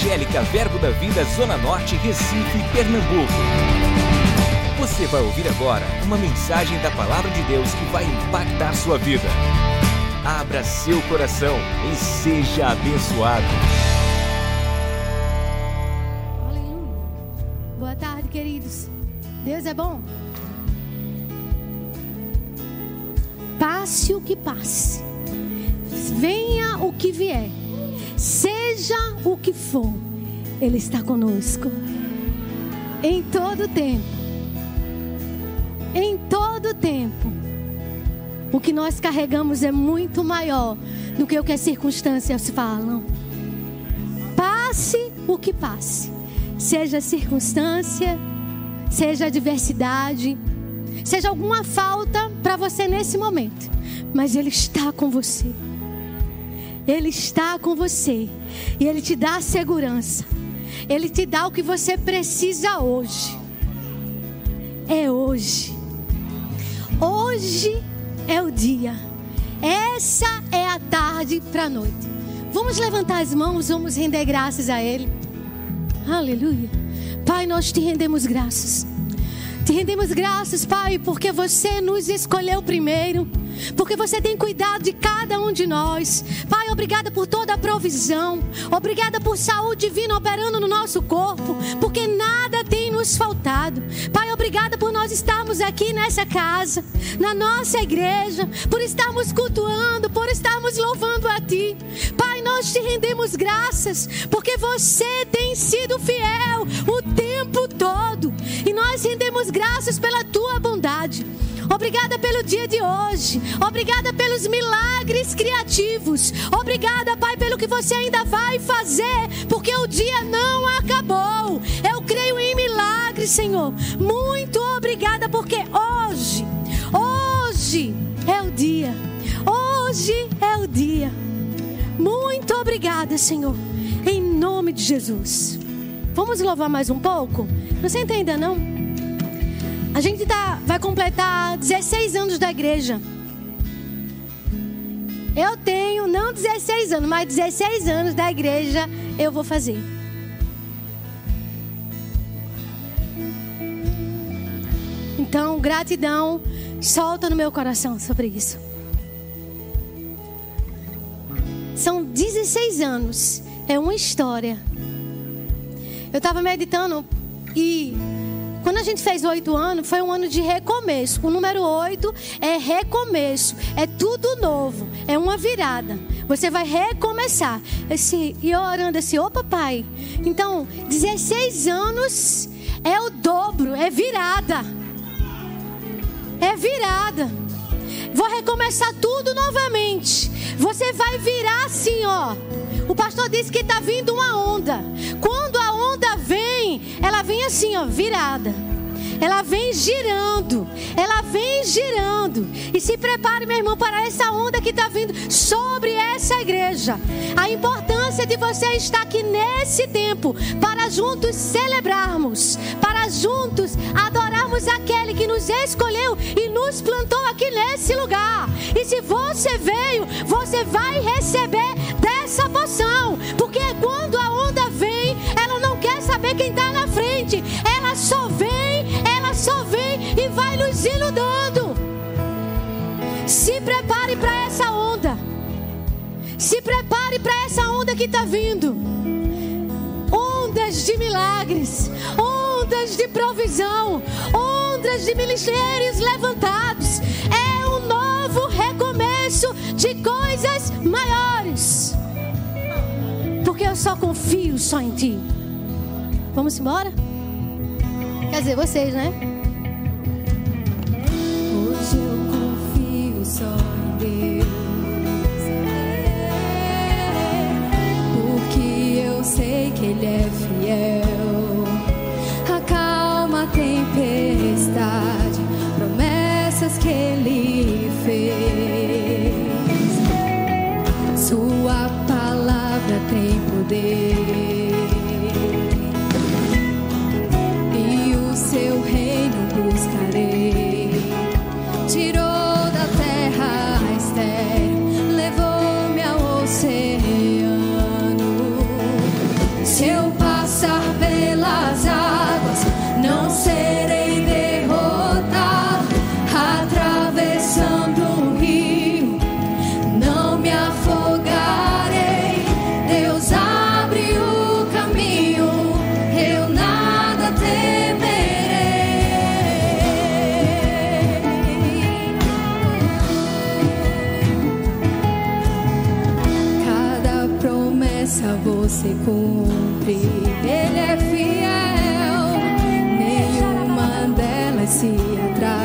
Evangélica Verbo da Vida Zona Norte, Recife, Pernambuco. Você vai ouvir agora uma mensagem da Palavra de Deus que vai impactar sua vida. Abra seu coração e seja abençoado. Aleluia. Boa tarde, queridos. Deus é bom. Passe o que passe, venha o que vier, seja o que for, Ele está conosco. Em todo tempo. Em todo tempo. O que nós carregamos é muito maior do que o que as circunstâncias falam. Passe o que passe, seja circunstância, seja adversidade, seja alguma falta para você nesse momento, mas Ele está com você. Ele está com você e Ele te dá a segurança. Ele te dá o que você precisa hoje. É hoje. Hoje é o dia. Essa é a tarde para a noite. Vamos levantar as mãos, vamos render graças a Ele. Aleluia. Pai, nós te rendemos graças. Te rendemos graças, Pai, porque você nos escolheu primeiro. Porque você tem cuidado de cada um de nós. Pai, obrigada por toda a provisão. Obrigada por saúde divina operando no nosso corpo. Porque nada tem nos faltado. Pai, obrigada por nós estarmos aqui nessa casa, na nossa igreja. Por estarmos cultuando, por estarmos louvando a Ti. Pai, nós te rendemos graças. Porque você tem sido fiel o tempo todo. E nós rendemos graças pela Tua bondade. Obrigada pelo dia de hoje. Obrigada pelos milagres criativos. Obrigada, Pai, pelo que você ainda vai fazer, porque o dia não acabou. Eu creio em milagres, Senhor. Muito obrigada, porque hoje, hoje é o dia. Hoje é o dia. Muito obrigada, Senhor. Em nome de Jesus. Vamos louvar mais um pouco? Você entenda, não? A gente tá, vai completar 16 anos da igreja. Eu tenho não 16 anos, mas 16 anos da igreja eu vou fazer. Então, gratidão, solta no meu coração sobre isso. São 16 anos, é uma história. Eu estava meditando e quando a gente fez oito anos, foi um ano de recomeço. O número oito é recomeço, é tudo novo, é uma virada. Você vai recomeçar. Esse, e eu orando assim, ô papai. Então, 16 anos é o dobro, é virada. É virada. Vou recomeçar tudo novamente. Você vai virar assim, ó. O pastor disse que está vindo uma onda. Assim, ó, virada. Ela vem girando, ela vem girando. E se prepare, meu irmão, para essa onda que está vindo sobre essa igreja. A importância de você estar aqui nesse tempo para juntos celebrarmos, para juntos adorarmos aquele que nos escolheu e nos plantou aqui nesse lugar. E se você veio, você vai receber dessa poção, porque quando a onda quem está na frente, ela só vem, ela só vem e vai nos inundando. Se prepare para essa onda. Se prepare para essa onda que está vindo. Ondas de milagres, ondas de provisão, ondas de ministérios levantados. É um novo recomeço de coisas maiores. Porque eu só confio só em ti. Vamos embora? Quer dizer, vocês, né? Hoje eu confio só em Deus. Porque eu sei que Ele é fiel. Acalma a tempestade, promessas que Ele fez. Sua palavra tem poder. Cumpre. Ele é fiel, nenhuma delas se atrasa.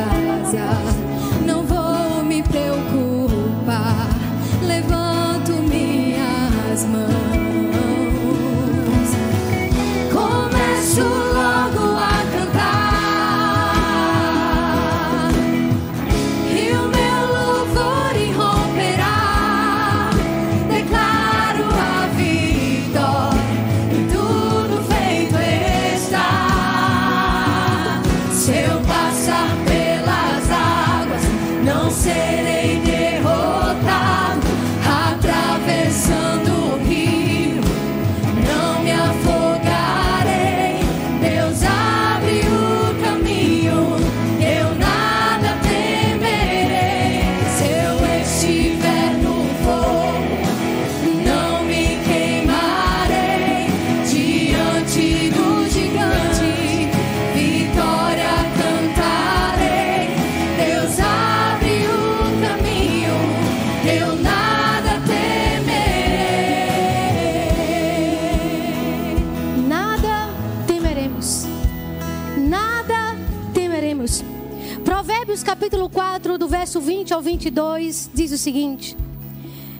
Verso 20 ao 22, diz o seguinte: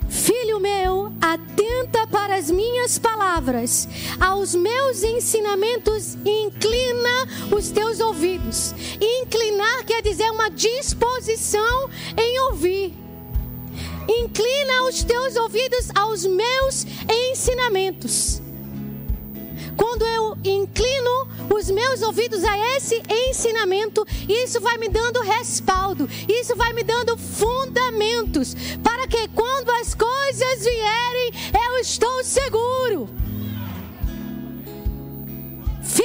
Filho meu, atenta para as minhas palavras, aos meus ensinamentos, inclina os teus ouvidos. Inclinar quer dizer uma disposição em ouvir. Inclina os teus ouvidos aos meus ensinamentos. Quando eu inclino os meus ouvidos a esse ensinamento, isso vai me dando respaldo, isso vai me dando fundamentos, para que quando as coisas vierem, eu estou seguro.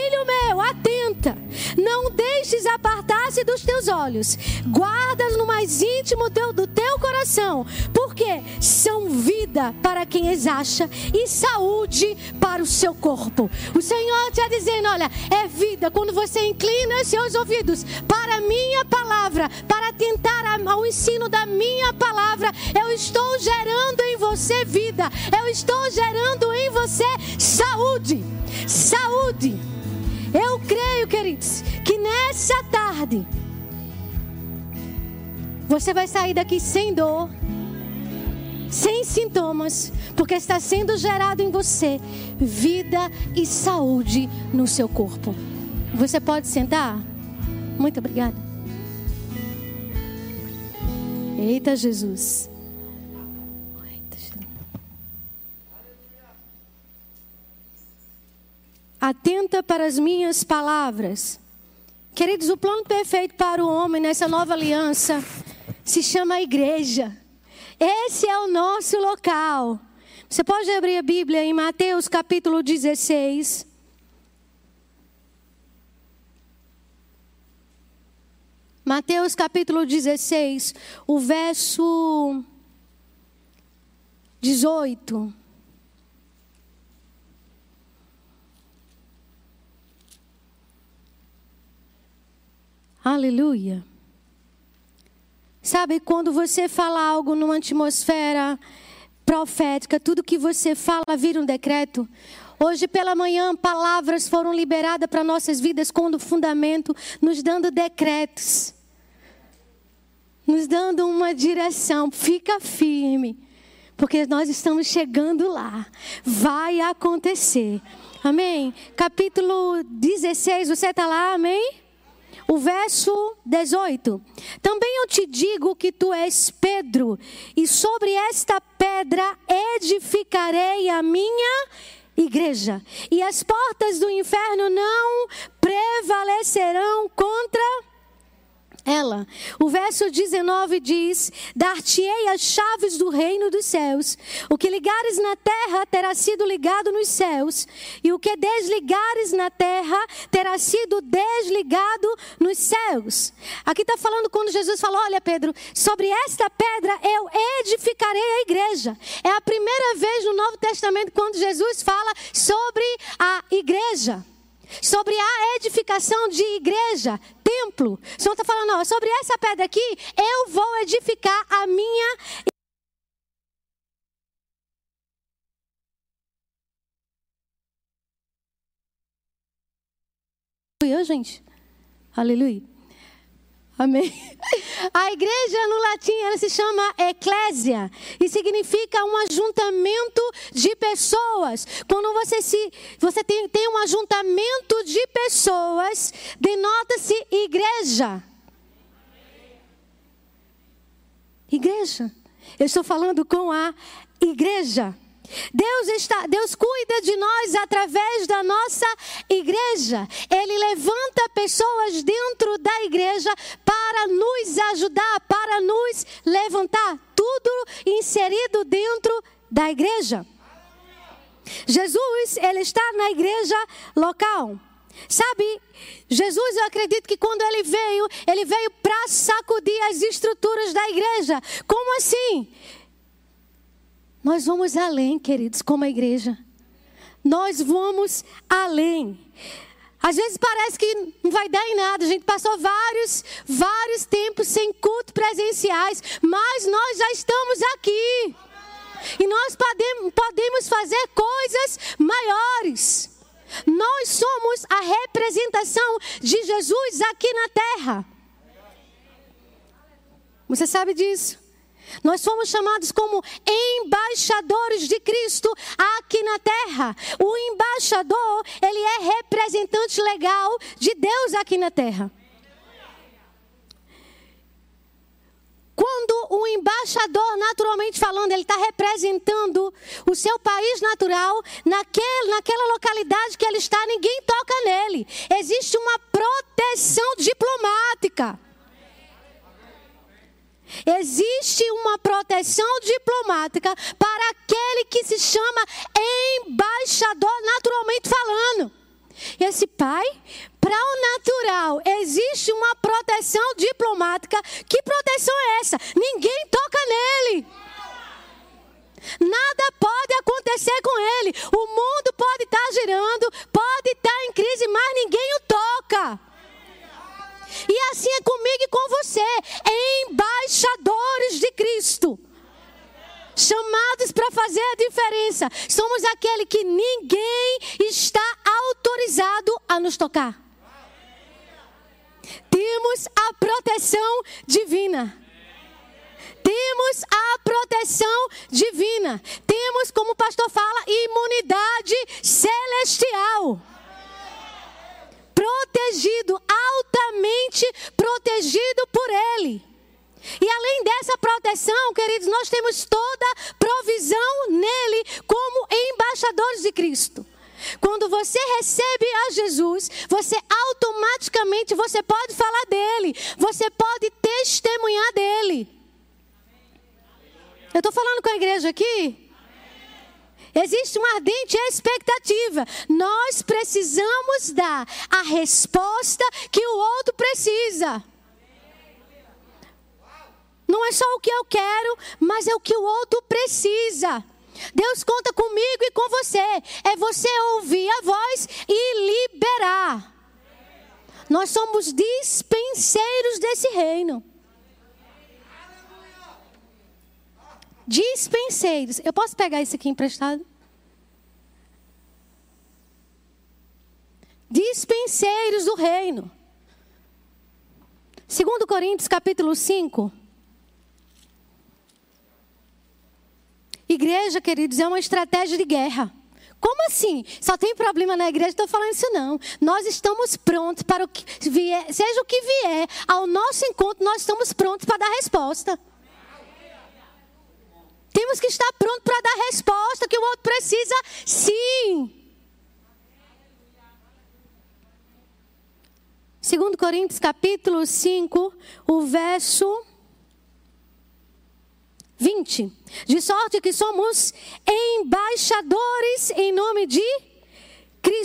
Filho meu, atenta, não deixes apartar-se dos teus olhos, guarda no mais íntimo teu- do teu coração, porque são vida para quem as acha e saúde para o seu corpo. O Senhor está dizendo: olha, é vida quando você inclina seus ouvidos para a minha palavra, para atentar a- ao ensino da minha palavra. Eu estou gerando em você vida, eu estou gerando em você saúde. Saúde. Eu creio, queridos, que nessa tarde você vai sair daqui sem dor, sem sintomas, porque está sendo gerado em você vida e saúde no seu corpo. Você pode sentar? Muito obrigada. Eita Jesus. Atenta para as minhas palavras. Queridos, o plano perfeito para o homem nessa nova aliança se chama igreja. Esse é o nosso local. Você pode abrir a Bíblia em Mateus capítulo 16. Mateus capítulo 16, o verso 18. Aleluia. Sabe, quando você fala algo numa atmosfera profética, tudo que você fala vira um decreto. Hoje pela manhã, palavras foram liberadas para nossas vidas com fundamento, nos dando decretos, nos dando uma direção. Fica firme, porque nós estamos chegando lá. Vai acontecer. Amém? Capítulo 16, você está lá, amém? O verso 18. Também eu te digo que tu és Pedro, e sobre esta pedra edificarei a minha igreja, e as portas do inferno não prevalecerão contra ela. O verso 19 diz: Dar-te-ei as chaves do reino dos céus. O que ligares na terra terá sido ligado nos céus, e o que desligares na terra terá sido desligado nos céus. Aqui está falando quando Jesus falou: Olha, Pedro, sobre esta pedra eu edificarei a igreja. É a primeira vez no Novo Testamento quando Jesus fala sobre a igreja sobre a edificação de igreja, templo. O Senhor está falando, ó, sobre essa pedra aqui, eu vou edificar a minha Fui eu, gente. Aleluia. Amém. A igreja no latim ela se chama eclésia e significa um ajuntamento de pessoas. Quando você se você tem, tem um ajuntamento de pessoas, denota-se igreja. Igreja. Eu estou falando com a igreja. Deus está, Deus cuida de nós através da nossa igreja. Ele levanta pessoas dentro da igreja para nos ajudar, para nos levantar, tudo inserido dentro da igreja. Jesus, ele está na igreja local. Sabe, Jesus, eu acredito que quando ele veio, ele veio para sacudir as estruturas da igreja. Como assim? Nós vamos além, queridos, como a igreja. Nós vamos além. Às vezes parece que não vai dar em nada. A gente passou vários, vários tempos sem culto presenciais, mas nós já estamos aqui. E nós podemos, podemos fazer coisas maiores. Nós somos a representação de Jesus aqui na terra. Você sabe disso? Nós somos chamados como embaixadores de Cristo aqui na terra. O embaixador, ele é representante legal de Deus aqui na terra. Quando o embaixador, naturalmente falando, ele está representando o seu país natural, naquele, naquela localidade que ele está, ninguém toca nele. Existe uma proteção diplomática. Existe uma proteção diplomática para aquele que se chama embaixador, naturalmente falando. Esse pai, para o natural, existe uma proteção diplomática. Que proteção é essa? Ninguém toca nele. Nada pode acontecer com ele. O mundo pode estar tá girando, pode estar tá em crise, mas ninguém o toca. E assim é comigo e com você, embaixadores de Cristo. Chamados para fazer a diferença. Somos aquele que ninguém está autorizado a nos tocar. Temos a proteção divina. Temos a proteção divina. Temos, como o pastor fala, imunidade celestial protegido, protegido por Ele. E além dessa proteção, queridos, nós temos toda provisão nele como embaixadores de Cristo. Quando você recebe a Jesus, você automaticamente você pode falar dele, você pode testemunhar dele. Eu estou falando com a igreja aqui? Existe uma ardente expectativa. Nós precisamos dar a resposta que o outro precisa. Não é só o que eu quero, mas é o que o outro precisa. Deus conta comigo e com você. É você ouvir a voz e liberar. Nós somos dispenseiros desse reino. Dispenseiros. Eu posso pegar isso aqui emprestado? Dispenseiros do reino. Segundo Coríntios capítulo 5. Igreja, queridos, é uma estratégia de guerra. Como assim? Só tem problema na igreja? Estou falando isso não. Nós estamos prontos para o que vier, seja o que vier ao nosso encontro, nós estamos prontos para dar resposta. Temos que estar pronto para dar a resposta que o outro precisa, sim. Segundo Coríntios capítulo 5, o verso 20. De sorte que somos embaixadores em nome de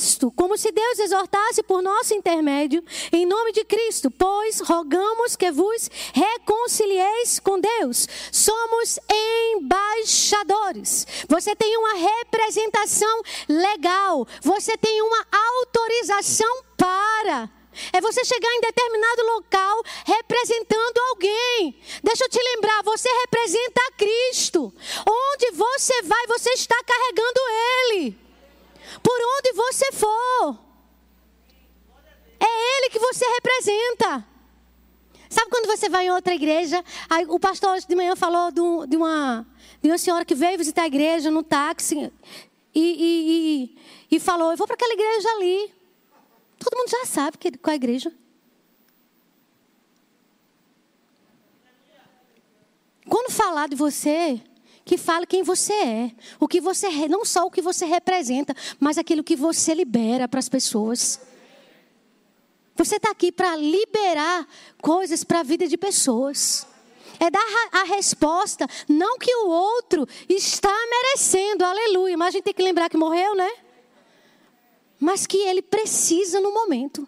Cristo, como se Deus exortasse por nosso intermédio, em nome de Cristo, pois rogamos que vos reconcilieis com Deus. Somos embaixadores. Você tem uma representação legal, você tem uma autorização para. É você chegar em determinado local representando alguém. Deixa eu te lembrar, você representa Cristo. Onde você vai, você está carregando Ele por onde você for. É Ele que você representa. Sabe quando você vai em outra igreja? Aí, o pastor hoje de manhã falou do, de, uma, de uma senhora que veio visitar a igreja no táxi e, e, e, e falou: Eu vou para aquela igreja ali. Todo mundo já sabe que, qual é a igreja. Quando falar de você, que fale quem você é, o que você não só o que você representa, mas aquilo que você libera para as pessoas. Você está aqui para liberar coisas para a vida de pessoas. É dar a resposta, não que o outro está merecendo, aleluia. Mas a gente tem que lembrar que morreu, né? Mas que ele precisa no momento.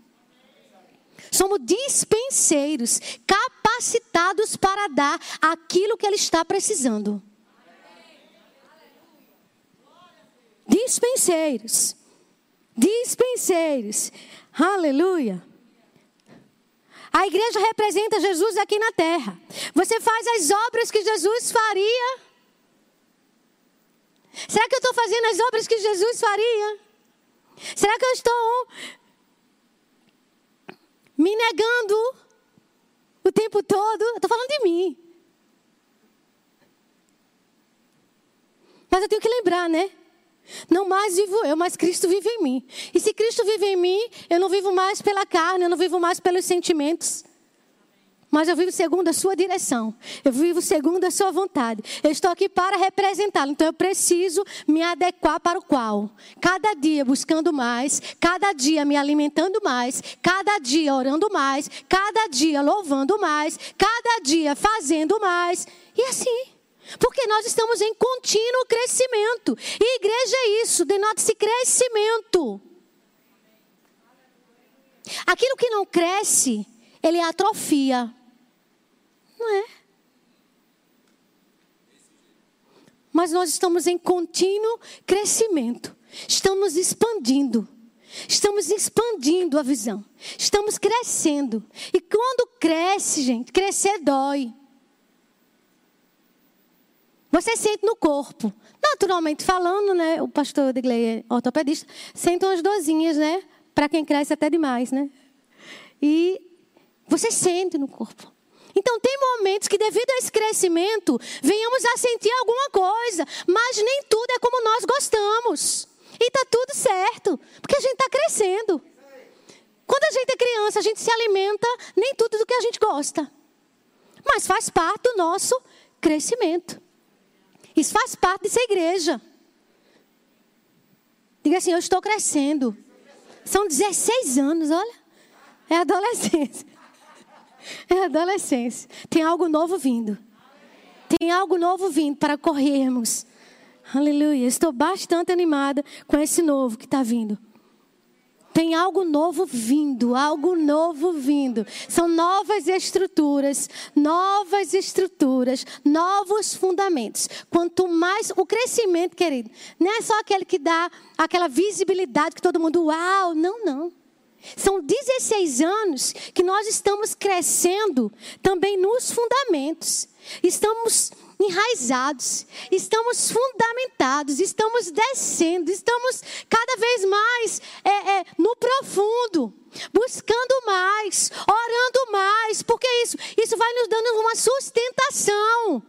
Somos dispenseiros, capacitados para dar aquilo que ele está precisando. Dispenseiros. Dispenseiros. Aleluia. A igreja representa Jesus aqui na terra. Você faz as obras que Jesus faria. Será que eu estou fazendo as obras que Jesus faria? Será que eu estou me negando o tempo todo? Eu estou falando de mim. Mas eu tenho que lembrar, né? Não mais vivo eu, mas Cristo vive em mim. E se Cristo vive em mim, eu não vivo mais pela carne, eu não vivo mais pelos sentimentos. Mas eu vivo segundo a sua direção. Eu vivo segundo a sua vontade. Eu estou aqui para representá-lo. Então eu preciso me adequar para o qual? Cada dia buscando mais, cada dia me alimentando mais, cada dia orando mais, cada dia louvando mais, cada dia fazendo mais. E assim. Porque nós estamos em contínuo crescimento. E igreja é isso, denota-se crescimento. Aquilo que não cresce, ele atrofia. Não é? Mas nós estamos em contínuo crescimento. Estamos expandindo. Estamos expandindo a visão. Estamos crescendo. E quando cresce, gente, crescer dói. Você sente no corpo. Naturalmente falando, né? O pastor de Gleia, ortopedista, sente umas dorzinhas, né? Para quem cresce até demais, né? E você sente no corpo. Então, tem momentos que, devido a esse crescimento, venhamos a sentir alguma coisa, mas nem tudo é como nós gostamos. E está tudo certo, porque a gente está crescendo. Quando a gente é criança, a gente se alimenta nem tudo do que a gente gosta, mas faz parte do nosso crescimento. Isso faz parte de ser igreja. Diga assim: Eu estou crescendo. São 16 anos, olha. É adolescência. É adolescência. Tem algo novo vindo. Tem algo novo vindo para corrermos. Aleluia. Estou bastante animada com esse novo que está vindo. Tem algo novo vindo, algo novo vindo. São novas estruturas, novas estruturas, novos fundamentos. Quanto mais o crescimento, querido, não é só aquele que dá aquela visibilidade que todo mundo, uau, não, não. São 16 anos que nós estamos crescendo também nos fundamentos. Estamos enraizados, estamos fundamentados, estamos descendo, estamos cada vez mais é, é, no profundo, buscando mais, orando mais, porque isso, isso vai nos dando uma sustentação.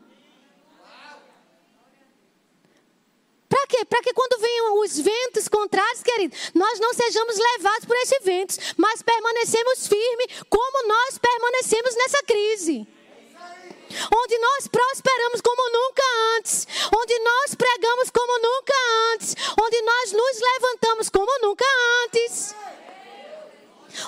Para quê? Para que quando venham os ventos contrários, querido, nós não sejamos levados por esses ventos, mas permanecemos firmes como nós permanecemos nessa crise onde nós prosperamos como nunca antes, onde nós pregamos como nunca antes, onde nós nos levantamos como nunca antes.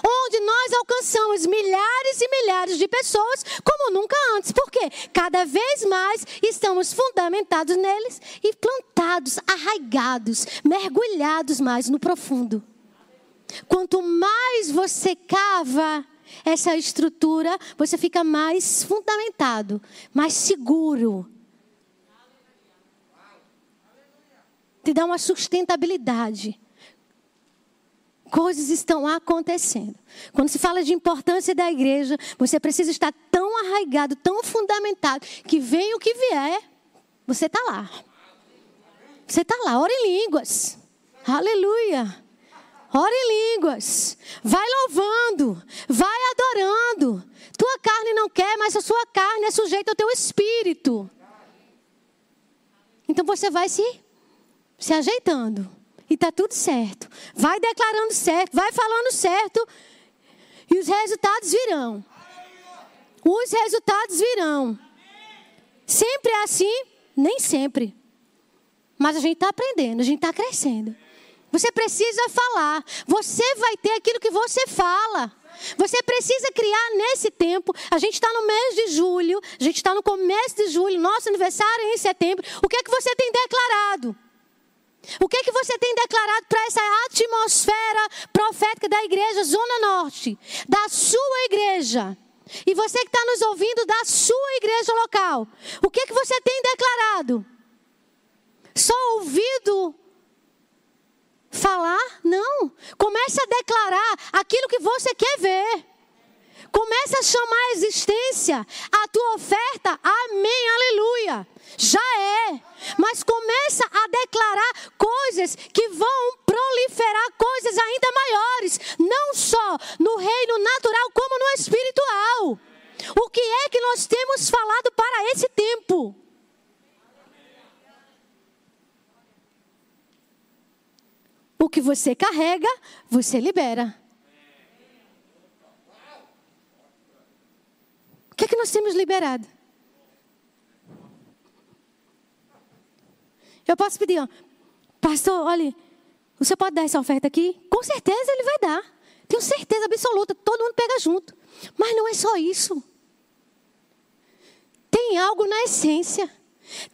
Onde nós alcançamos milhares e milhares de pessoas como nunca antes. Por quê? Cada vez mais estamos fundamentados neles e plantados, arraigados, mergulhados mais no profundo. Quanto mais você cava, essa estrutura, você fica mais fundamentado, mais seguro. Te dá uma sustentabilidade. Coisas estão acontecendo. Quando se fala de importância da igreja, você precisa estar tão arraigado, tão fundamentado, que venha o que vier, você está lá. Você está lá, ora em línguas. Aleluia. Ora em línguas. Vai louvando. Vai adorando. Tua carne não quer, mas a sua carne é sujeita ao teu espírito. Então você vai se, se ajeitando. E está tudo certo. Vai declarando certo. Vai falando certo. E os resultados virão. Os resultados virão. Sempre é assim? Nem sempre. Mas a gente está aprendendo, a gente está crescendo. Você precisa falar. Você vai ter aquilo que você fala. Você precisa criar nesse tempo. A gente está no mês de julho, a gente está no começo de julho, nosso aniversário é em setembro. O que é que você tem declarado? O que é que você tem declarado para essa atmosfera profética da igreja Zona Norte, da sua igreja? E você que está nos ouvindo da sua igreja local, o que é que você tem declarado? Só ouvido falar? Não. Comece a declarar aquilo que você quer ver. Comece a chamar a existência a tua oferta. Amém, aleluia. Já é. Mas começa a declarar coisas que vão proliferar coisas ainda maiores, não só no reino natural como no espiritual. O que é que nós temos falado para esse tempo? O que você carrega, você libera. O que é que nós temos liberado? Eu posso pedir, ó, pastor, olha, você pode dar essa oferta aqui? Com certeza ele vai dar. Tenho certeza absoluta, todo mundo pega junto. Mas não é só isso. Tem algo na essência.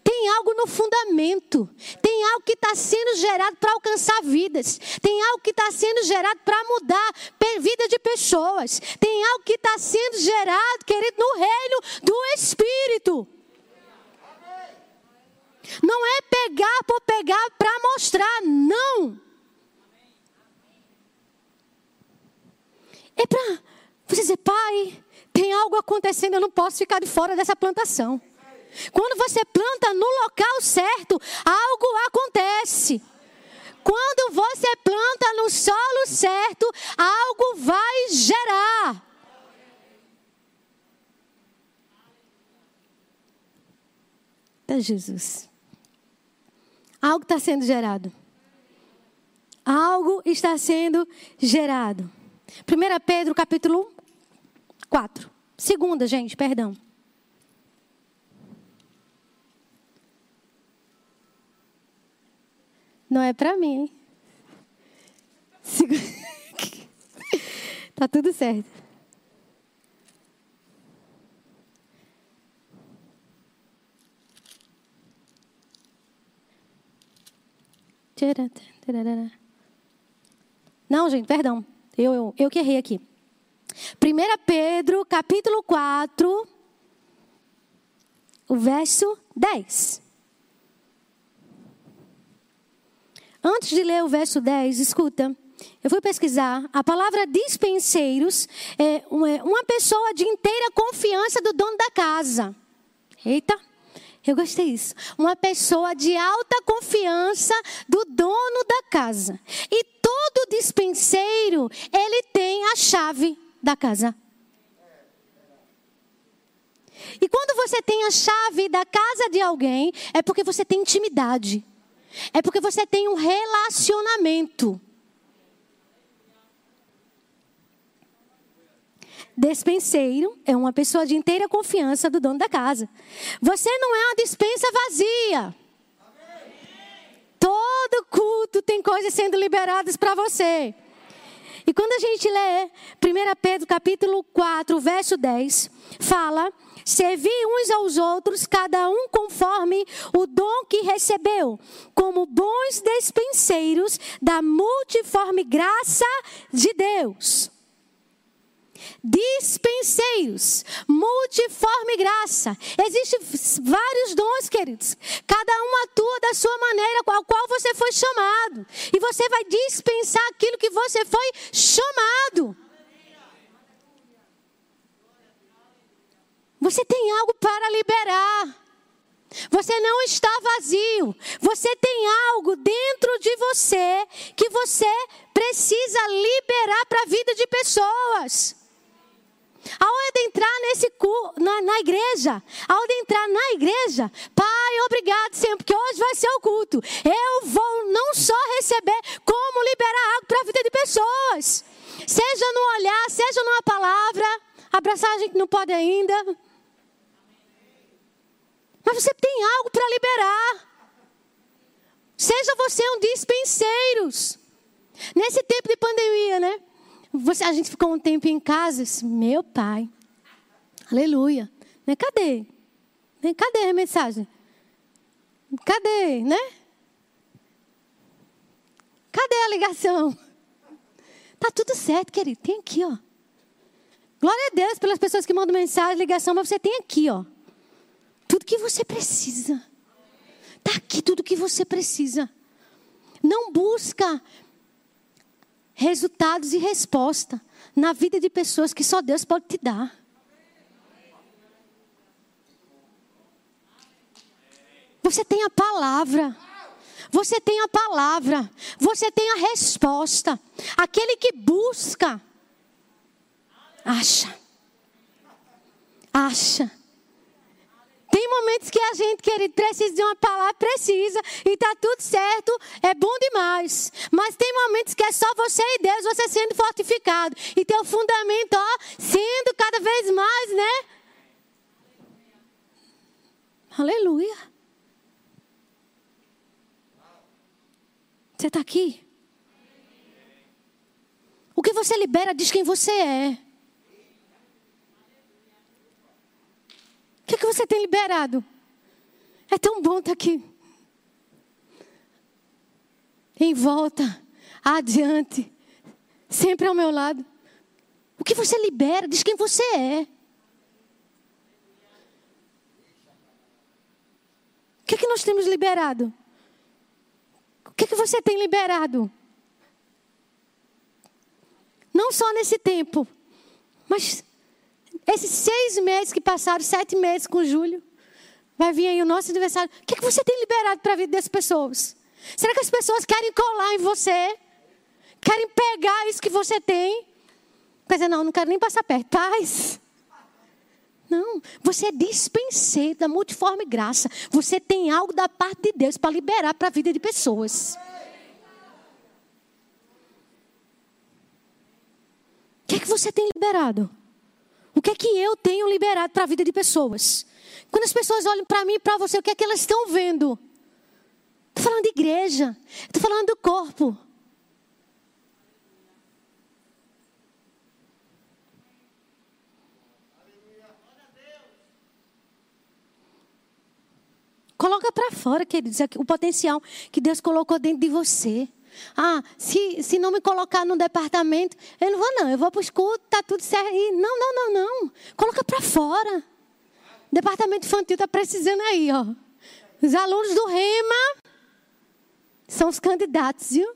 Tem algo no fundamento. Tem algo que está sendo gerado para alcançar vidas. Tem algo que está sendo gerado para mudar a vida de pessoas. Tem algo que está sendo gerado, querido, no reino do Espírito. Não é pegar por pegar para mostrar, não. É para você dizer, pai, tem algo acontecendo, eu não posso ficar de fora dessa plantação. Quando você planta no local certo, algo acontece. Quando você planta no solo certo, algo vai gerar. É Jesus. Algo está sendo gerado. Algo está sendo gerado. 1 Pedro capítulo 4. Segunda, gente, perdão. Não é para mim. tá tudo certo. Não, gente, perdão. Eu, eu, eu que errei aqui. 1 Pedro, capítulo 4, o verso 10. Antes de ler o verso 10, escuta. Eu fui pesquisar. A palavra dispenseiros é uma pessoa de inteira confiança do dono da casa. Eita, eu gostei disso. Uma pessoa de alta confiança do dono da casa. E todo dispenseiro, ele tem a chave da casa. E quando você tem a chave da casa de alguém, é porque você tem intimidade. É porque você tem um relacionamento. Despenseiro é uma pessoa de inteira confiança do dono da casa. Você não é uma dispensa vazia. Todo culto tem coisas sendo liberadas para você. E quando a gente lê 1 Pedro capítulo 4, verso 10, fala Servi uns aos outros, cada um conforme o dom que recebeu, como bons despenseiros da multiforme graça de Deus. Dispenseiros, multiforme graça. Existem vários dons, queridos. Cada um atua da sua maneira, ao qual você foi chamado. E você vai dispensar aquilo que você foi chamado. Você tem algo para liberar. Você não está vazio. Você tem algo dentro de você que você precisa liberar para a vida de pessoas. Ao entrar nesse na, na igreja, ao entrar na igreja, Pai, obrigado, Senhor, porque hoje vai ser o culto. Eu vou não só receber, como liberar algo para a vida de pessoas. Seja no olhar, seja numa palavra, abraçar a gente não pode ainda. Mas você tem algo para liberar. Seja você um dispenseiros. Nesse tempo de pandemia, né? Você, a gente ficou um tempo em casa, meu pai. Aleluia. Né? Cadê? Né? Cadê a mensagem? Cadê, né? Cadê a ligação? Tá tudo certo, querido. Tem aqui, ó. Glória a Deus pelas pessoas que mandam mensagem, ligação, mas você tem aqui, ó. Tudo que você precisa. Está aqui tudo que você precisa. Não busca resultados e resposta na vida de pessoas que só Deus pode te dar. Você tem a palavra. Você tem a palavra. Você tem a resposta. Aquele que busca, acha. Acha. Momentos que a gente, querido, precisa de uma palavra, precisa, e está tudo certo, é bom demais. Mas tem momentos que é só você e Deus, você sendo fortificado. E teu fundamento, ó, sendo cada vez mais, né? Aleluia. Você está aqui? O que você libera diz quem você é. O que, é que você tem liberado? É tão bom estar aqui. Em volta, adiante, sempre ao meu lado. O que você libera diz quem você é. O que, é que nós temos liberado? O que, é que você tem liberado? Não só nesse tempo, mas esses seis meses que passaram, sete meses com o Júlio, vai vir aí o nosso aniversário. O que, é que você tem liberado para a vida dessas pessoas? Será que as pessoas querem colar em você? Querem pegar isso que você tem? Quer dizer, não, não quero nem passar perto. Paz. Não, você é dispenseiro da multiforme graça. Você tem algo da parte de Deus para liberar para a vida de pessoas. O que é que você tem liberado? O que é que eu tenho liberado para a vida de pessoas? Quando as pessoas olham para mim e para você, o que é que elas estão vendo? Estou falando de igreja, estou falando do corpo. Coloca para fora, queridos, o potencial que Deus colocou dentro de você. Ah, se, se não me colocar no departamento, eu não vou não, eu vou para o escudo, está tudo certo. E não, não, não, não. Coloca para fora. departamento infantil está precisando aí, ó. Os alunos do REMA são os candidatos, viu?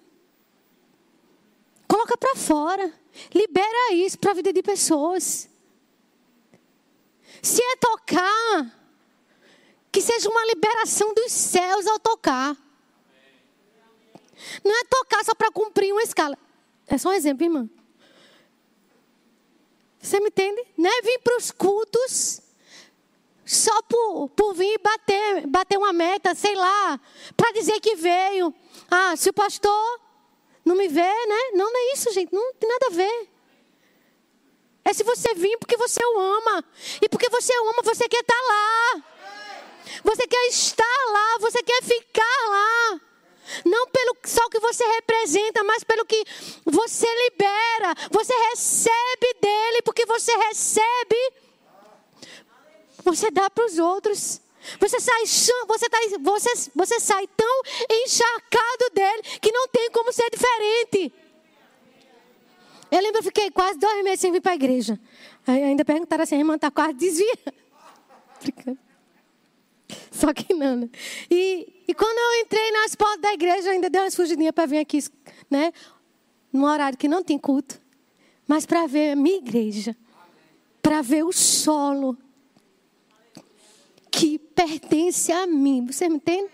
Coloca para fora. Libera isso para a vida de pessoas. Se é tocar, que seja uma liberação dos céus ao tocar. Não é tocar só para cumprir uma escala. É só um exemplo, irmã. Você me entende? Não é vir para os cultos só por, por vir bater, bater uma meta, sei lá, para dizer que veio. Ah, se o pastor não me vê, né? Não, não é isso, gente. Não tem nada a ver. É se você vir porque você o ama. E porque você o ama, você quer estar tá lá. Você quer estar lá, você quer ficar lá. Não pelo só que você representa, mas pelo que você libera. Você recebe dele, porque você recebe. Você dá para os outros. Você sai, você, tá, você, você sai tão encharcado dele que não tem como ser diferente. Eu lembro, eu fiquei quase dois meses sem vir para a igreja. Aí ainda perguntaram assim, a irmã está quase desviando. Só que não, né? E, e quando eu entrei nas portas da igreja, eu ainda dei umas fugidinhas para vir aqui, né? Num horário que não tem culto. Mas para ver a minha igreja. Para ver o solo. que pertence a mim. Você me entende?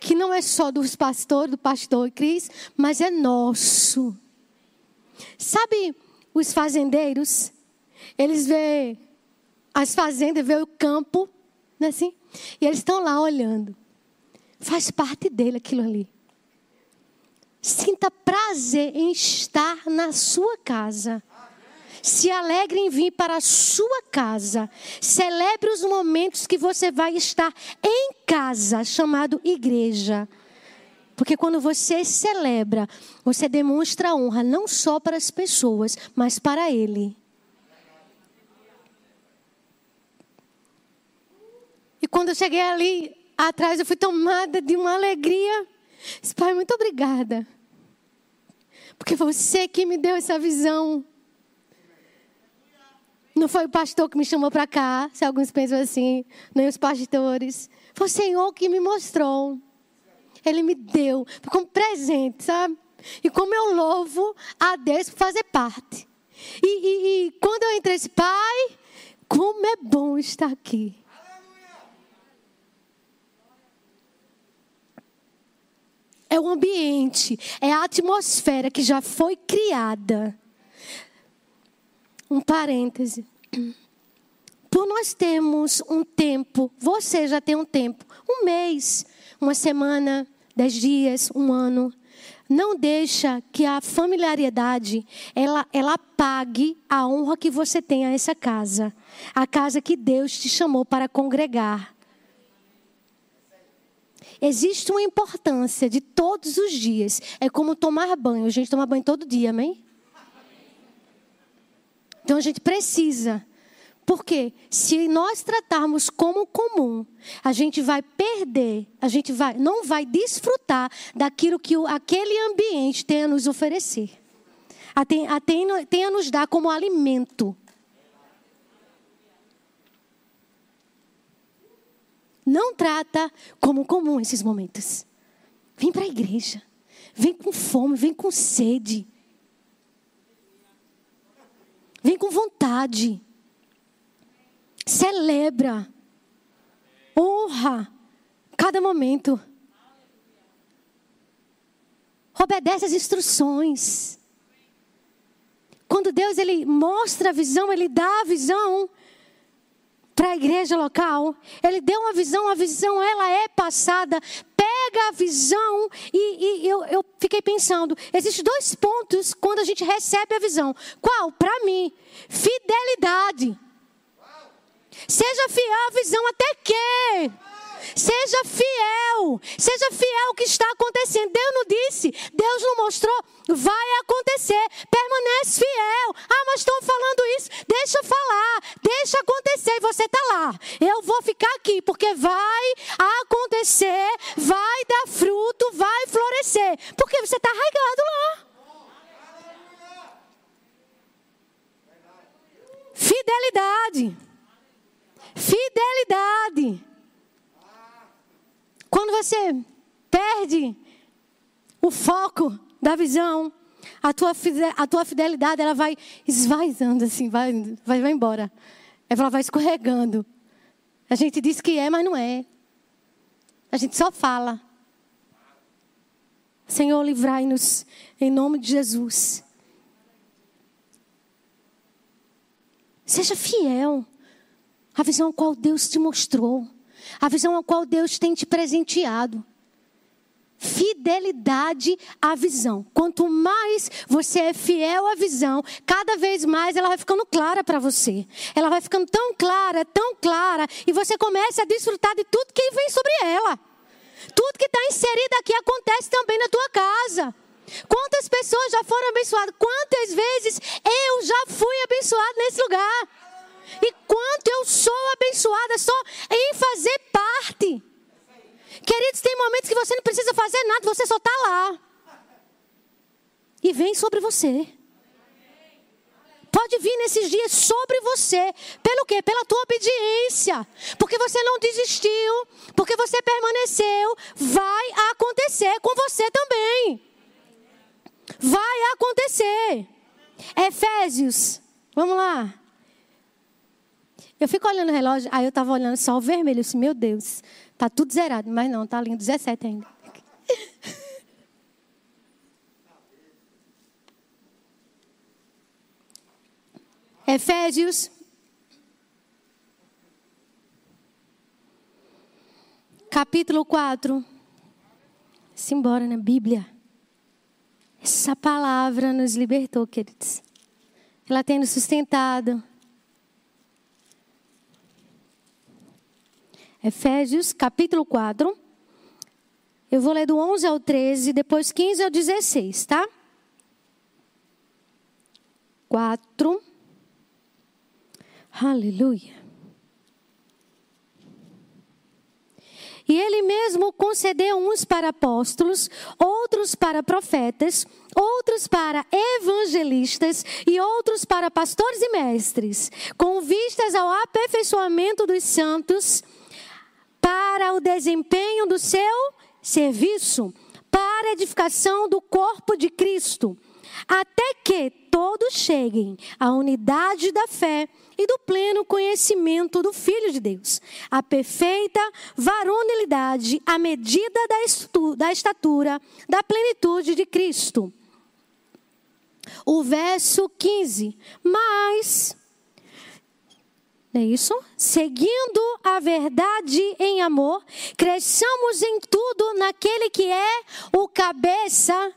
Que não é só dos pastores, do pastor Cris, mas é nosso. Sabe os fazendeiros? Eles vê as fazendas, vê o campo, não é assim? E eles estão lá olhando. Faz parte dele aquilo ali. Sinta prazer em estar na sua casa. Se alegre em vir para a sua casa. Celebre os momentos que você vai estar em casa, chamado igreja. Porque quando você celebra, você demonstra honra não só para as pessoas, mas para Ele. E quando eu cheguei ali atrás, eu fui tomada de uma alegria. Pai, muito obrigada. Porque foi você que me deu essa visão. Não foi o pastor que me chamou para cá, se alguns pensam assim, nem os pastores. Foi o Senhor que me mostrou. Ele me deu como presente, sabe? E como eu louvo a Deus por fazer parte. E, e, e quando eu entrei, esse Pai, como é bom estar aqui. É o ambiente, é a atmosfera que já foi criada um parêntese. Por nós termos um tempo, você já tem um tempo, um mês, uma semana, dez dias, um ano. Não deixa que a familiaridade ela, ela apague a honra que você tem a essa casa, a casa que Deus te chamou para congregar. Existe uma importância de todos os dias. É como tomar banho. A gente toma banho todo dia, amém? Então a gente precisa. Porque se nós tratarmos como comum, a gente vai perder, a gente vai, não vai desfrutar daquilo que aquele ambiente tem a nos oferecer. A tem, a tem, tem a nos dar como alimento. Não trata como comum esses momentos. Vem para a igreja. Vem com fome, vem com sede. Vem com vontade. Celebra. Honra cada momento. Obedece as instruções. Quando Deus ele mostra a visão, ele dá a visão para a igreja local. Ele deu uma visão, a visão ela é passada pega a visão e, e eu, eu, fiquei pensando, existem dois pontos quando a gente recebe a visão. Qual? Para mim, fidelidade. Seja fiel à visão até que. Seja fiel. Seja fiel ao que está acontecendo. Deus não disse, Deus não mostrou. Vai acontecer. Permanece fiel. Ah, mas estão falando isso. Deixa falar. Deixa acontecer. E você está lá. Eu vou ficar aqui porque vai acontecer. Vai dar fruto. Vai florescer. Porque você está arraigado lá. Fidelidade. Fidelidade. Quando você perde o foco da visão, a tua, a tua fidelidade ela vai esvaizando assim, vai, vai, vai embora. Ela vai escorregando. A gente diz que é, mas não é. A gente só fala. Senhor, livrai-nos em nome de Jesus. Seja fiel à visão qual Deus te mostrou a visão a qual Deus tem te presenteado. Fidelidade à visão. Quanto mais você é fiel à visão, cada vez mais ela vai ficando clara para você. Ela vai ficando tão clara, tão clara, e você começa a desfrutar de tudo que vem sobre ela. Tudo que está inserido aqui acontece também na tua casa. Quantas pessoas já foram abençoadas? Quantas vezes eu já fui abençoado nesse lugar? E quanto eu sou abençoada só em fazer parte. Queridos, tem momentos que você não precisa fazer nada, você só está lá. E vem sobre você. Pode vir nesses dias sobre você. Pelo quê? Pela tua obediência. Porque você não desistiu. Porque você permaneceu. Vai acontecer com você também. Vai acontecer. Efésios. Vamos lá. Eu fico olhando o relógio, aí eu estava olhando só o vermelho. Eu disse, meu Deus, tá tudo zerado. Mas não, tá lindo, 17 ainda. Efésios. Capítulo 4. Simbora na Bíblia. Essa palavra nos libertou, queridos. Ela tem nos sustentado. Efésios, capítulo 4. Eu vou ler do 11 ao 13, depois 15 ao 16, tá? 4. Aleluia. E ele mesmo concedeu uns para apóstolos, outros para profetas, outros para evangelistas e outros para pastores e mestres, com vistas ao aperfeiçoamento dos santos, para o desempenho do seu serviço, para a edificação do corpo de Cristo, até que todos cheguem à unidade da fé e do pleno conhecimento do Filho de Deus, a perfeita varonilidade à medida da estatura da plenitude de Cristo. O verso 15. Mas é isso? Seguindo a verdade em amor, cresçamos em tudo naquele que é o cabeça,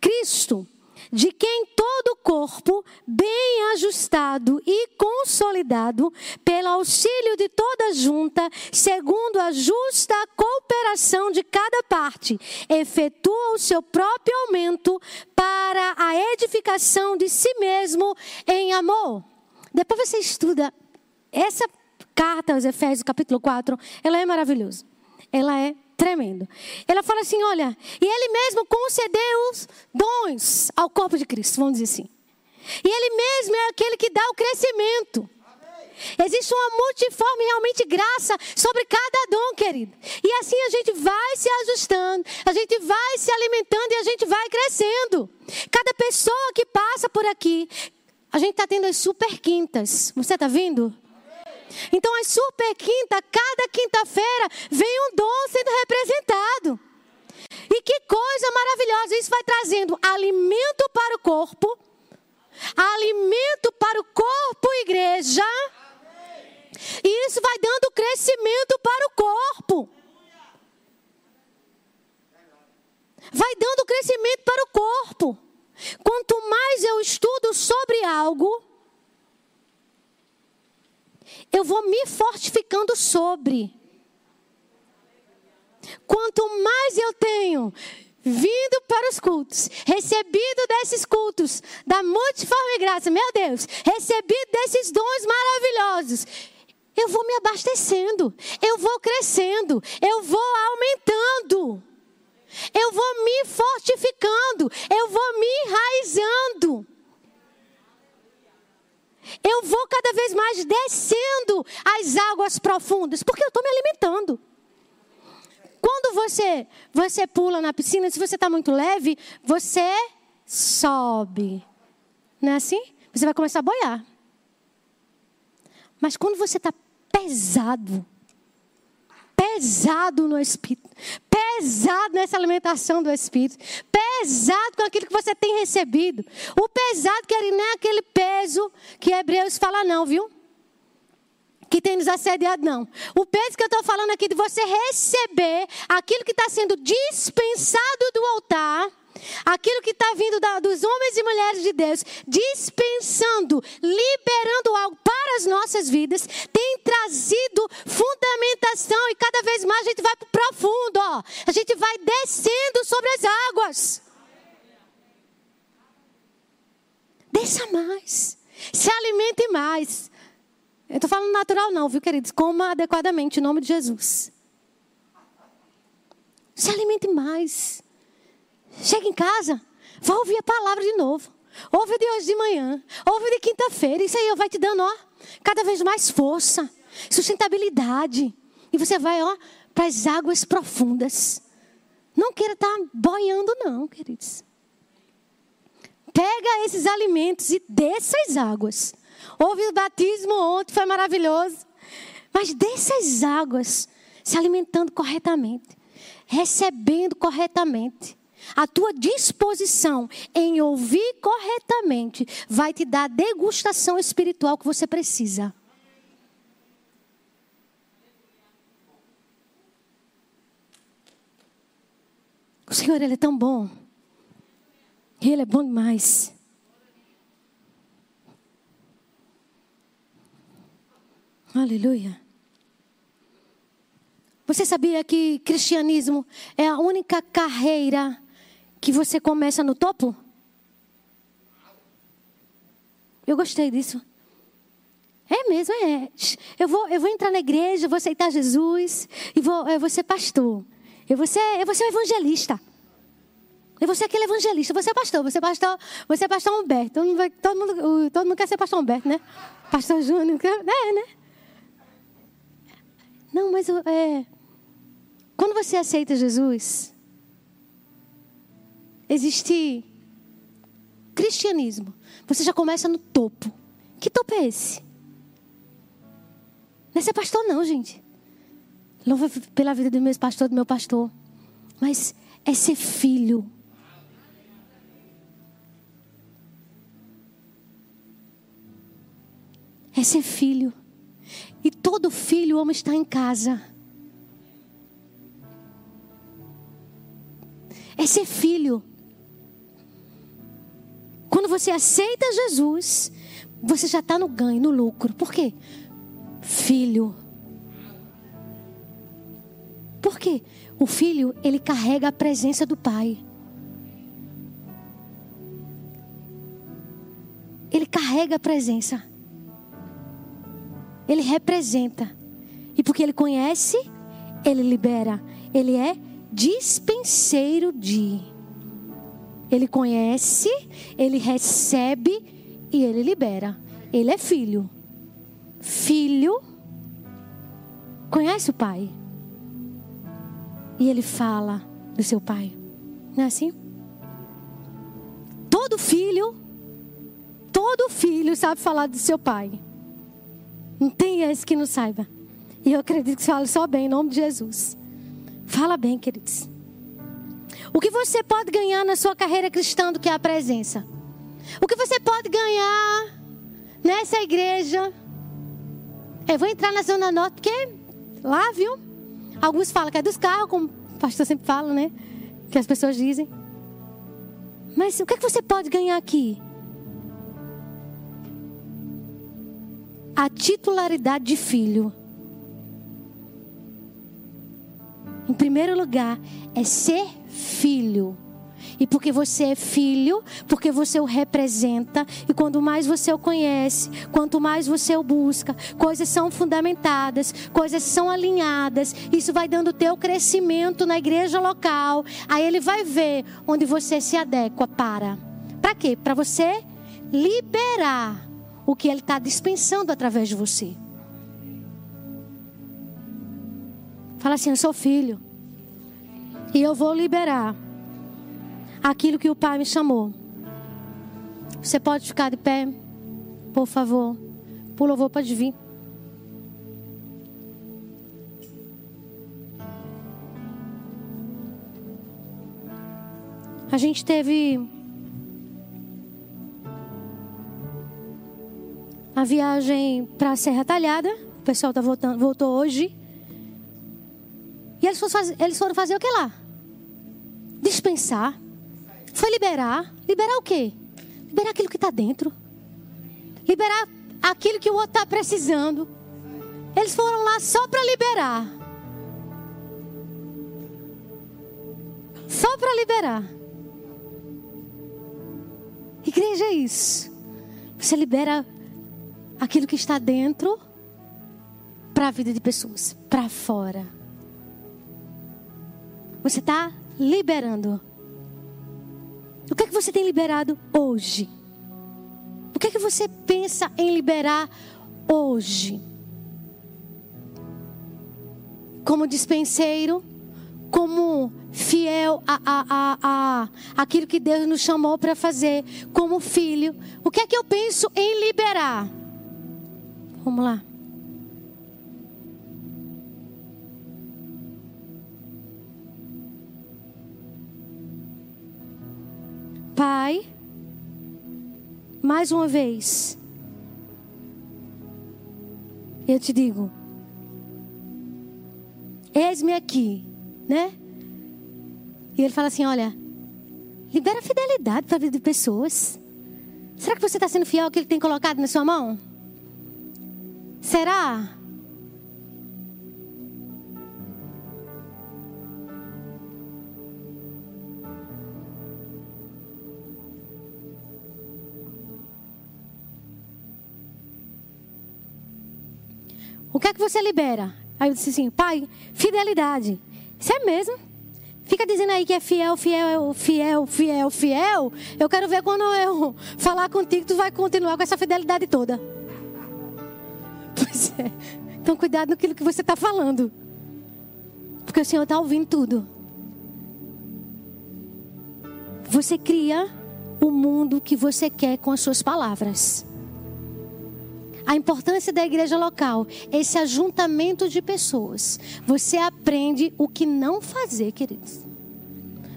Cristo de quem todo o corpo, bem ajustado e consolidado, pelo auxílio de toda junta, segundo a justa cooperação de cada parte, efetua o seu próprio aumento para a edificação de si mesmo em amor. Depois você estuda essa carta aos Efésios, capítulo 4, ela é maravilhosa. Ela é Tremendo. Ela fala assim: olha, e ele mesmo concedeu os dons ao corpo de Cristo, vamos dizer assim. E ele mesmo é aquele que dá o crescimento. Existe uma multiforme realmente graça sobre cada dom, querido. E assim a gente vai se ajustando, a gente vai se alimentando e a gente vai crescendo. Cada pessoa que passa por aqui, a gente está tendo as super quintas. Você está vindo? Então, a super quinta, cada quinta-feira, vem um dom sendo representado. E que coisa maravilhosa! Isso vai trazendo alimento para o corpo, alimento para o corpo, igreja. E isso vai dando crescimento para o corpo. Vai dando crescimento para o corpo. Quanto mais eu estudo sobre algo, eu vou me fortificando sobre. Quanto mais eu tenho vindo para os cultos, recebido desses cultos, da multiforme graça, meu Deus, recebido desses dons maravilhosos, eu vou me abastecendo, eu vou crescendo, eu vou aumentando, eu vou me fortificando, eu vou me enraizando eu vou cada vez mais descendo as águas profundas, porque eu estou me alimentando. Quando você, você pula na piscina, se você está muito leve, você sobe. Não é assim? Você vai começar a boiar. Mas quando você está pesado, pesado no espírito, pesado nessa alimentação do espírito, pesado com aquilo que você tem recebido. O pesado que não é aquele peso que Hebreus fala não, viu? Que tem nos assediado, não. O peso que eu estou falando aqui de você receber aquilo que está sendo dispensado do altar Aquilo que está vindo da, dos homens e mulheres de Deus, dispensando, liberando algo para as nossas vidas, tem trazido fundamentação e cada vez mais a gente vai para o profundo, ó. a gente vai descendo sobre as águas. Desça mais, se alimente mais. Eu estou falando natural, não, viu, queridos? Coma adequadamente, em nome de Jesus. Se alimente mais. Chega em casa, vá ouvir a palavra de novo. Ouve de hoje de manhã, ouve de quinta-feira. Isso aí vai te dando, ó, cada vez mais força, sustentabilidade. E você vai, ó, para as águas profundas. Não queira estar tá boiando, não, queridos. Pega esses alimentos e desça as águas. Houve o batismo ontem, foi maravilhoso. Mas dessas águas, se alimentando corretamente, recebendo corretamente, a tua disposição em ouvir corretamente vai te dar a degustação espiritual que você precisa. O Senhor, Ele é tão bom. Ele é bom demais. Aleluia. Você sabia que cristianismo é a única carreira que você começa no topo? Eu gostei disso. É mesmo, é. Eu vou, eu vou entrar na igreja, vou aceitar Jesus e vou, eu vou ser pastor. Eu vou ser, eu vou ser um evangelista. Eu vou ser aquele evangelista. Você é pastor, você é pastor, você é pastor Humberto. Todo mundo, todo mundo, todo mundo quer ser pastor Humberto, né? Pastor Júnior, é, né? Não, mas é, quando você aceita Jesus, existe cristianismo. Você já começa no topo. Que topo é esse? Não é ser pastor, não, gente. Louva pela vida do meu pastor, do meu pastor. Mas é ser filho. É ser filho. E todo filho ama estar em casa. É ser filho. Você aceita Jesus, você já está no ganho, no lucro. Por quê? Filho. Por quê? O filho, ele carrega a presença do pai. Ele carrega a presença. Ele representa. E porque ele conhece, ele libera. Ele é dispenseiro de. Ele conhece, ele recebe e ele libera. Ele é filho. Filho conhece o pai. E ele fala do seu pai. Não é assim? Todo filho, todo filho sabe falar do seu pai. Não tem esse que não saiba. E eu acredito que fala só bem, em nome de Jesus. Fala bem, queridos. O que você pode ganhar na sua carreira cristã do que a presença? O que você pode ganhar nessa igreja? Eu vou entrar na Zona Norte, porque lá, viu? Alguns falam que é dos carros, como o pastor sempre fala, né? Que as pessoas dizem. Mas o que, é que você pode ganhar aqui? a titularidade de filho. Em primeiro lugar, é ser filho. E porque você é filho, porque você o representa, e quanto mais você o conhece, quanto mais você o busca, coisas são fundamentadas, coisas são alinhadas, isso vai dando teu crescimento na igreja local. Aí ele vai ver onde você se adequa para. Para quê? Para você liberar o que Ele está dispensando através de você. Fala assim: Eu sou filho. E eu vou liberar aquilo que o Pai me chamou. Você pode ficar de pé, por favor. Por louvor, pode vir. A gente teve a viagem para a Serra Talhada. O pessoal tá voltando, voltou hoje. E eles foram, fazer, eles foram fazer o que lá? Dispensar. Foi liberar. Liberar o quê? Liberar aquilo que está dentro. Liberar aquilo que o outro está precisando. Eles foram lá só para liberar. Só para liberar. Igreja é isso. Você libera aquilo que está dentro para a vida de pessoas, para fora. Você está liberando. O que é que você tem liberado hoje? O que é que você pensa em liberar hoje? Como dispenseiro, como fiel a, a, a, a aquilo que Deus nos chamou para fazer, como filho, o que é que eu penso em liberar? Vamos lá. Pai, mais uma vez, eu te digo, eis-me aqui, né? E ele fala assim: olha, libera fidelidade para a vida de pessoas. Será que você está sendo fiel ao que ele tem colocado na sua mão? Será? O que é que você libera? Aí eu disse assim, pai, fidelidade. Isso é mesmo? Fica dizendo aí que é fiel, fiel, fiel, fiel, fiel. Eu quero ver quando eu falar contigo, tu vai continuar com essa fidelidade toda. Pois é. Então cuidado naquilo que você está falando. Porque o Senhor está ouvindo tudo. Você cria o mundo que você quer com as suas palavras. A importância da igreja local, esse ajuntamento de pessoas. Você aprende o que não fazer, queridos.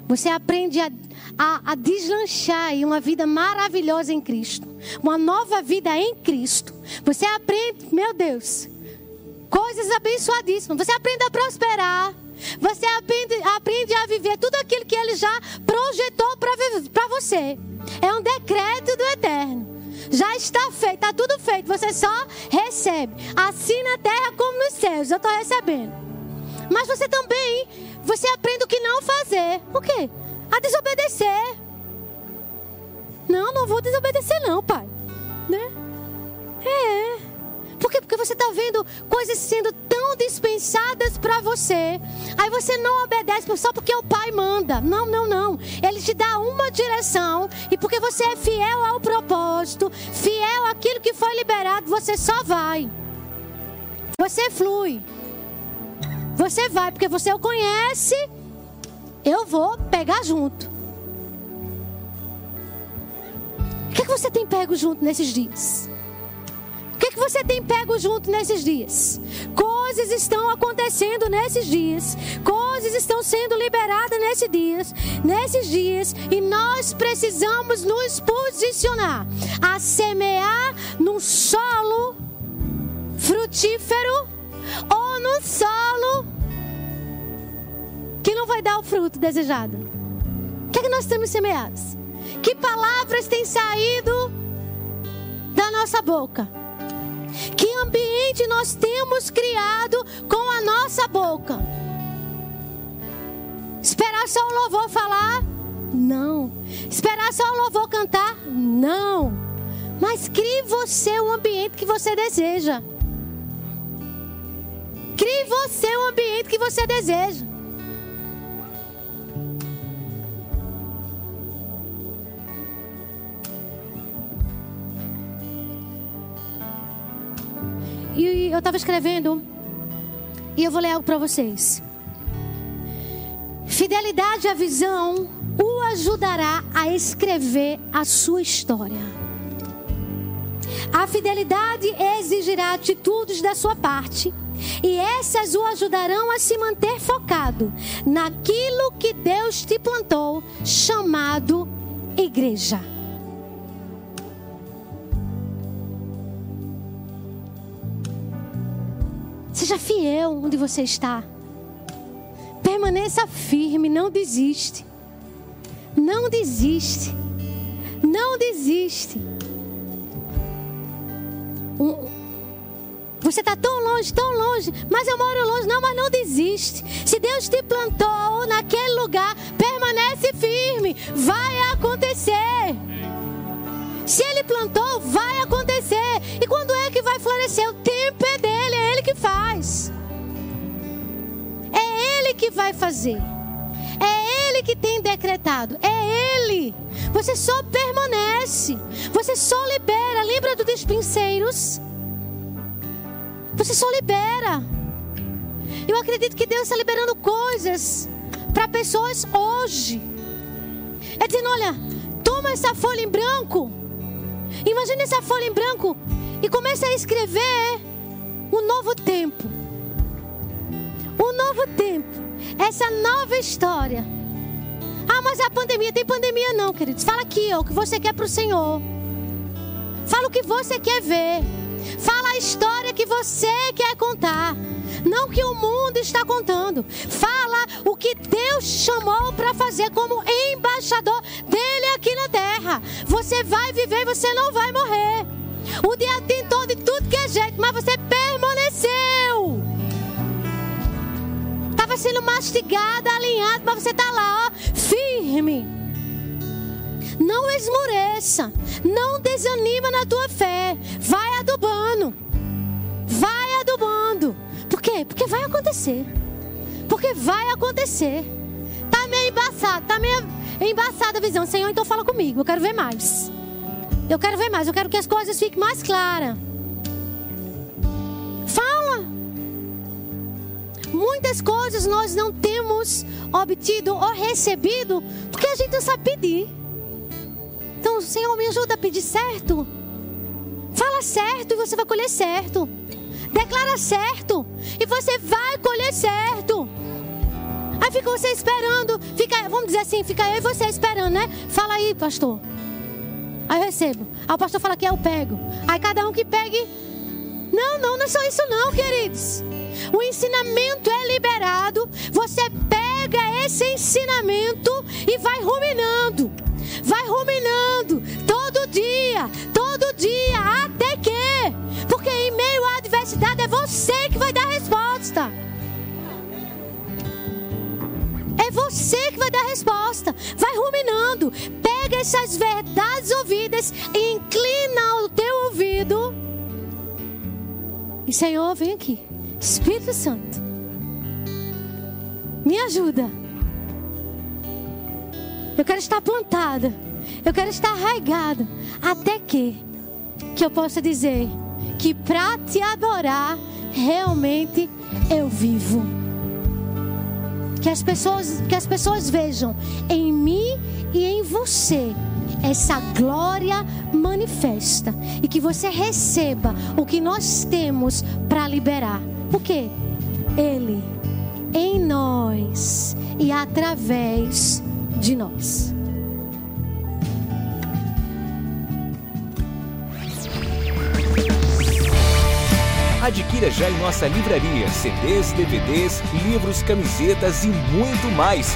Você aprende a, a, a deslanchar em uma vida maravilhosa em Cristo. Uma nova vida em Cristo. Você aprende, meu Deus, coisas abençoadíssimas. Você aprende a prosperar. Você aprende, aprende a viver tudo aquilo que Ele já projetou para você. É um decreto do Eterno. Já está feito, está tudo feito. Você só recebe. Assim na terra como nos céus. Eu estou recebendo. Mas você também, você aprende o que não fazer. O quê? A desobedecer. Não, não vou desobedecer não, pai. Né? É. Quê? Porque você está vendo coisas sendo tão dispensadas para você. Aí você não obedece só porque o pai manda. Não, não, não. Ele te dá uma direção. E porque você é fiel ao propósito, fiel àquilo que foi liberado, você só vai. Você flui. Você vai, porque você o conhece. Eu vou pegar junto. O que, é que você tem pego junto nesses dias? Que, que você tem pego junto nesses dias? Coisas estão acontecendo nesses dias. Coisas estão sendo liberadas nesses dias, nesses dias, e nós precisamos nos posicionar a semear num solo frutífero ou no solo que não vai dar o fruto desejado. O que é que nós temos semeados? Que palavras têm saído da nossa boca? Que ambiente nós temos criado com a nossa boca? Esperar só o louvor falar? Não. Esperar só o louvor cantar? Não. Mas crie você o ambiente que você deseja. Crie você o ambiente que você deseja. Estava escrevendo, e eu vou ler algo para vocês. Fidelidade à visão o ajudará a escrever a sua história. A fidelidade exigirá atitudes da sua parte, e essas o ajudarão a se manter focado naquilo que Deus te plantou, chamado igreja. Seja fiel onde você está. Permaneça firme, não desiste. Não desiste. Não desiste. Você está tão longe, tão longe, mas eu moro longe. Não, mas não desiste. Se Deus te plantou naquele lugar, permanece firme. Vai acontecer. Se Ele plantou, vai acontecer. E quando é que vai florescer? O tempo é faz. É Ele que vai fazer. É Ele que tem decretado. É Ele. Você só permanece. Você só libera. Lembra do despenseiros? Você só libera. Eu acredito que Deus está liberando coisas para pessoas hoje. É dizendo: olha, toma essa folha em branco Imagine essa folha em branco e comece a escrever um novo tempo. Um novo tempo. Essa nova história. Ah, mas é a pandemia. Tem pandemia não, queridos. Fala aqui, ó, o que você quer para o Senhor. Fala o que você quer ver. Fala a história que você quer contar. Não que o mundo está contando. Fala o que Deus chamou para fazer como embaixador dele aqui na terra. Você vai viver, você não vai morrer. O dia tentou de tudo que é jeito, mas você permaneceu. Estava sendo mastigado, alinhado, mas você está lá, ó, firme. Não esmoreça. Não desanima na tua fé. Vai adubando. Vai adubando. Por quê? Porque vai acontecer. Porque vai acontecer. Tá meio embaçado, tá meio embaçada a visão. Senhor, então fala comigo. Eu quero ver mais. Eu quero ver mais. Eu quero que as coisas fiquem mais claras. Fala. Muitas coisas nós não temos obtido ou recebido porque a gente não sabe pedir. Então, Senhor, me ajuda a pedir certo. Fala certo e você vai colher certo. Declara certo e você vai colher certo. Aí fica você esperando, fica, vamos dizer assim, fica eu e você esperando, né? Fala aí, pastor. Aí eu recebo. Aí o pastor fala que eu pego. Aí cada um que pegue. Não, não, não é só isso não, queridos. O ensinamento é liberado. Você pega esse ensinamento e vai ruminando. Vai ruminando todo dia, todo dia, até que, porque em meio à adversidade é você que vai dar a resposta. É você que vai dar a resposta. Vai ruminando. Pega essas verdades ouvidas inclina o teu ouvido. E Senhor, vem aqui. Espírito Santo. Me ajuda. Eu quero estar plantada. Eu quero estar arraigada. Até que, que eu possa dizer que para te adorar, realmente eu vivo. Que as pessoas, que as pessoas vejam em mim e em você essa glória manifesta e que você receba o que nós temos para liberar. Por quê? Ele em nós e através de nós. Adquira já em nossa livraria CDs, DVDs, livros, camisetas e muito mais.